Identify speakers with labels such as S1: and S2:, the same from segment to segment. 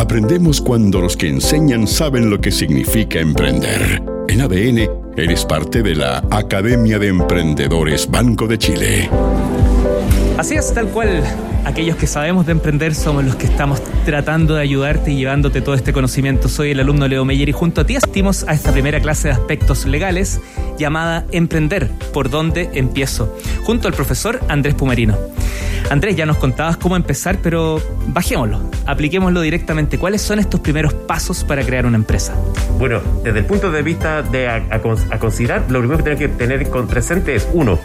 S1: Aprendemos cuando los que enseñan saben lo que significa emprender. En ADN, eres parte de la Academia de Emprendedores Banco de Chile.
S2: Así es, tal cual. Aquellos que sabemos de emprender somos los que estamos tratando de ayudarte y llevándote todo este conocimiento. Soy el alumno Leo Meyer y junto a ti asistimos a esta primera clase de aspectos legales llamada Emprender, ¿por dónde empiezo? Junto al profesor Andrés Pumarino. Andrés, ya nos contabas cómo empezar, pero bajémoslo, apliquémoslo directamente. ¿Cuáles son estos primeros pasos para crear una empresa?
S3: Bueno, desde el punto de vista de a, considerar, lo primero que tenemos que tener presente es, uno,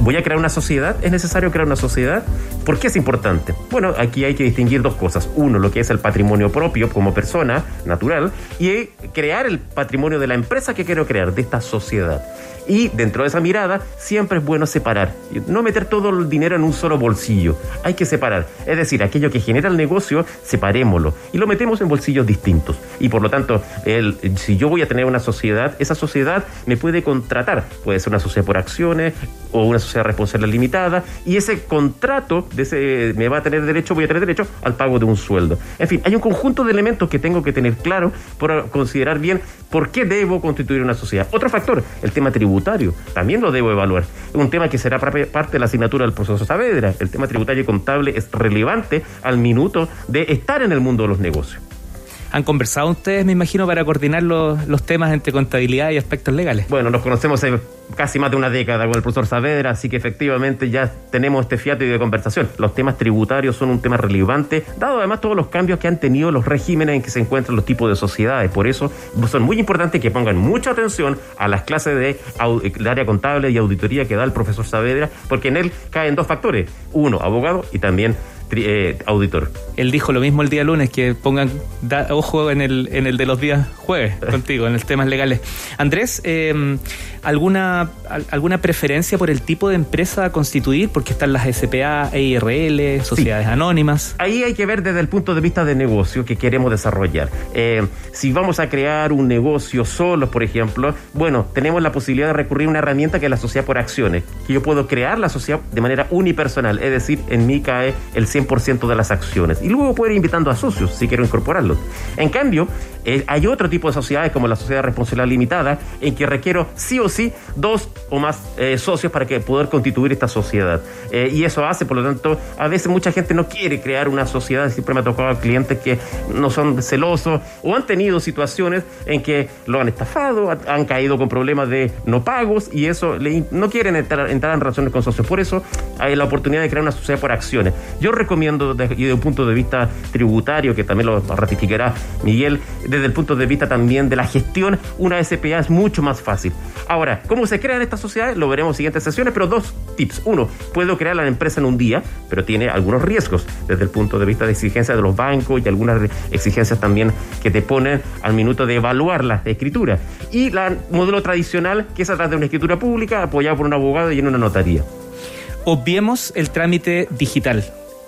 S3: voy a crear una sociedad, es necesario crear una sociedad. ¿Por qué es importante? Bueno, aquí hay que distinguir dos cosas. Uno, lo que es el patrimonio propio como persona natural y crear el patrimonio de la empresa que quiero crear, de esta sociedad. Y dentro de esa mirada siempre es bueno separar, no meter todo el dinero en un solo bolsillo, hay que separar. Es decir, aquello que genera el negocio, separémoslo y lo metemos en bolsillos distintos. Y por lo tanto, el, si yo voy a tener una sociedad, esa sociedad me puede contratar, puede ser una sociedad por acciones o una sociedad responsable limitada, y ese contrato de ese, me va a tener derecho, voy a tener derecho al pago de un sueldo. En fin, hay un conjunto de elementos que tengo que tener claro para considerar bien por qué debo constituir una sociedad. Otro factor, el tema tributario. También lo debo evaluar. Es un tema que será parte de la asignatura del profesor Saavedra. El tema tributario y contable es relevante al minuto de estar en el mundo de los negocios.
S2: ¿Han conversado ustedes, me imagino, para coordinar los, los temas entre contabilidad y aspectos legales?
S3: Bueno, nos conocemos hace casi más de una década con el profesor Saavedra, así que efectivamente ya tenemos este fiato de conversación. Los temas tributarios son un tema relevante, dado además todos los cambios que han tenido los regímenes en que se encuentran los tipos de sociedades. Por eso son muy importantes que pongan mucha atención a las clases de, de área contable y auditoría que da el profesor Saavedra, porque en él caen dos factores. Uno, abogado y también eh, auditor.
S2: Él dijo lo mismo el día lunes, que pongan ojo en el, en el de los días jueves contigo, en los temas legales. Andrés, em, ¿alguna, ¿alguna preferencia por el tipo de empresa a constituir? Porque están las SPA, EIRL, sociedades anónimas.
S3: Ahí hay que ver desde el punto de vista de negocio que queremos desarrollar. Eh, si vamos a crear un negocio solo, por ejemplo, bueno, tenemos la posibilidad de recurrir a una herramienta que es la sociedad por acciones, que yo puedo crear la sociedad de manera unipersonal, es decir, en mí cae el 100% de las acciones. Y luego puedo ir invitando a socios si quiero incorporarlos. En cambio, eh, hay otro tipo de sociedades como la sociedad de responsabilidad limitada en que requiero sí o sí dos o más eh, socios para que poder constituir esta sociedad. Eh, y eso hace, por lo tanto, a veces mucha gente no quiere crear una sociedad. Siempre me ha tocado clientes que no son celosos o han tenido situaciones en que lo han estafado, han caído con problemas de no pagos y eso no quieren entrar, en relaciones con socios. Por eso hay la oportunidad de crear una sociedad por acciones. Yo recomiendo, y desde un punto de vista tributario, que también lo ratificará Miguel, desde el punto de vista también de la gestión, una SPA es mucho más fácil. Ahora, ¿cómo se crean estas sociedades? Lo veremos en siguientes sesiones, pero dos tips. Uno, puedo crear la empresa en un día, pero tiene algunos riesgos desde el punto de vista de exigencia de los bancos y algunas exigencias también que te ponen al minuto de evaluar la escritura. Y el modelo tradicional, que es a través de una escritura pública apoyado por un abogado y en una notaría.
S2: Obviemos el trámite digital.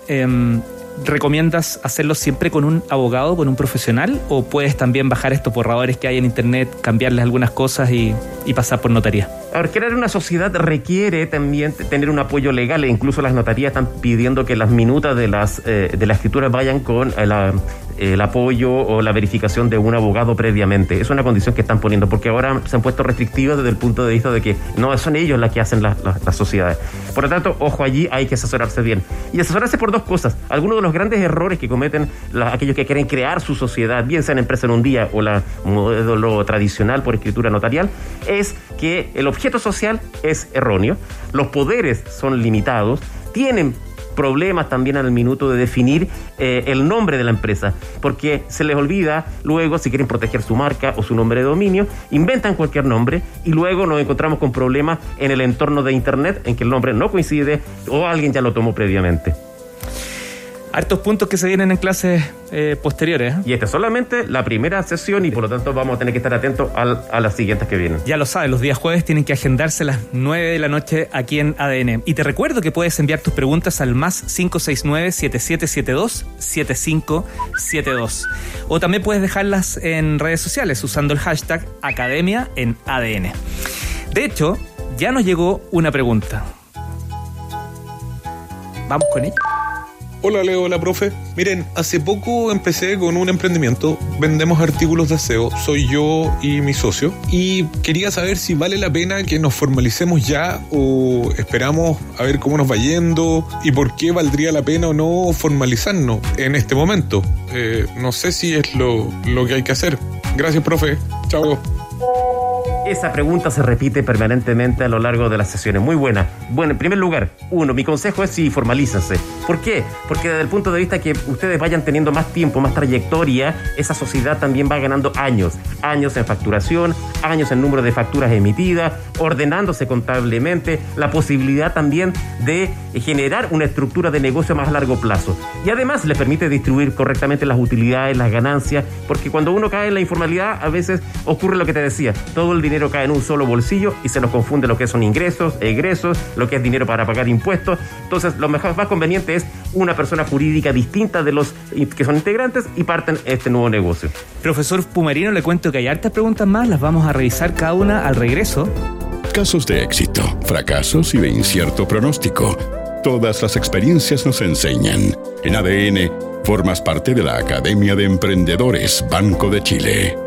S2: Em, ¿Recomiendas hacerlo siempre con un abogado, con un profesional? ¿O puedes también bajar estos borradores que hay en internet, cambiarles algunas cosas y, pasar por notaría?
S3: A ver, crear una sociedad requiere también tener un apoyo legal e incluso las notarías están pidiendo que las minutas de las eh, de la escritura vayan con eh, la el apoyo o la verificación de un abogado previamente. Es una condición que están poniendo, porque ahora se han puesto restrictivas desde el punto de vista de que no son ellos las que hacen las sociedades. Por lo tanto, ojo allí, hay que asesorarse bien. Y asesorarse por dos cosas. Algunos de los grandes errores que cometen aquellos que quieren crear su sociedad, bien sea en empresa en un día o la modelo tradicional por escritura notarial, es que el objeto social es erróneo, los poderes son limitados, tienen problemas también al minuto de definir eh, el nombre de la empresa, porque se les olvida luego si quieren proteger su marca o su nombre de dominio, inventan cualquier nombre y luego nos encontramos con problemas en el entorno de Internet en que el nombre no coincide o alguien ya lo tomó previamente
S2: hartos puntos que se vienen en clases eh, posteriores. ¿eh?
S3: Y esta es solamente la primera sesión y por lo tanto vamos a tener que estar atentos a las siguientes que vienen.
S2: Ya lo sabes, los días jueves tienen que agendarse a las 9 de la noche aquí en ADN. Y te recuerdo que puedes enviar tus preguntas al más 569-7772-7572. O también puedes dejarlas en redes sociales usando el hashtag Academia en ADN. De hecho, ya nos llegó una pregunta. Vamos con ella.
S4: Hola Leo, hola profe. Miren, hace poco empecé con un emprendimiento. Vendemos artículos de aseo. Soy yo y mi socio. Y quería saber si vale la pena que nos formalicemos ya o esperamos a ver cómo nos va yendo y por qué valdría la pena o no formalizarnos en este momento. Eh, no sé si es lo, lo que hay que hacer. Gracias, profe. Chao.
S3: Esa pregunta se repite permanentemente a lo largo de las sesiones. Muy buena. Bueno, en primer lugar, uno, mi consejo es si formalícense. ¿Por qué? Porque desde el punto de vista que ustedes vayan teniendo más tiempo, más trayectoria, esa sociedad también va ganando años. Años en facturación, años en número de facturas emitidas, ordenándose contablemente, la posibilidad también de generar una estructura de negocio más a largo plazo. Y además le permite distribuir correctamente las utilidades, las ganancias, porque cuando uno cae en la informalidad, a veces ocurre lo que te decía, todo el dinero cae en un solo bolsillo y se nos confunde lo que son ingresos, egresos, lo que es dinero para pagar impuestos. Entonces, lo mejor, más conveniente es una persona jurídica distinta de los que son integrantes y parten este nuevo negocio.
S2: Profesor Pumarino, le cuento que hay hartas preguntas más, las vamos a revisar cada una al regreso.
S1: Casos de éxito, fracasos y de incierto pronóstico. Todas las experiencias nos enseñan. En ADN, formas parte de la Academia de Emprendedores Banco de Chile.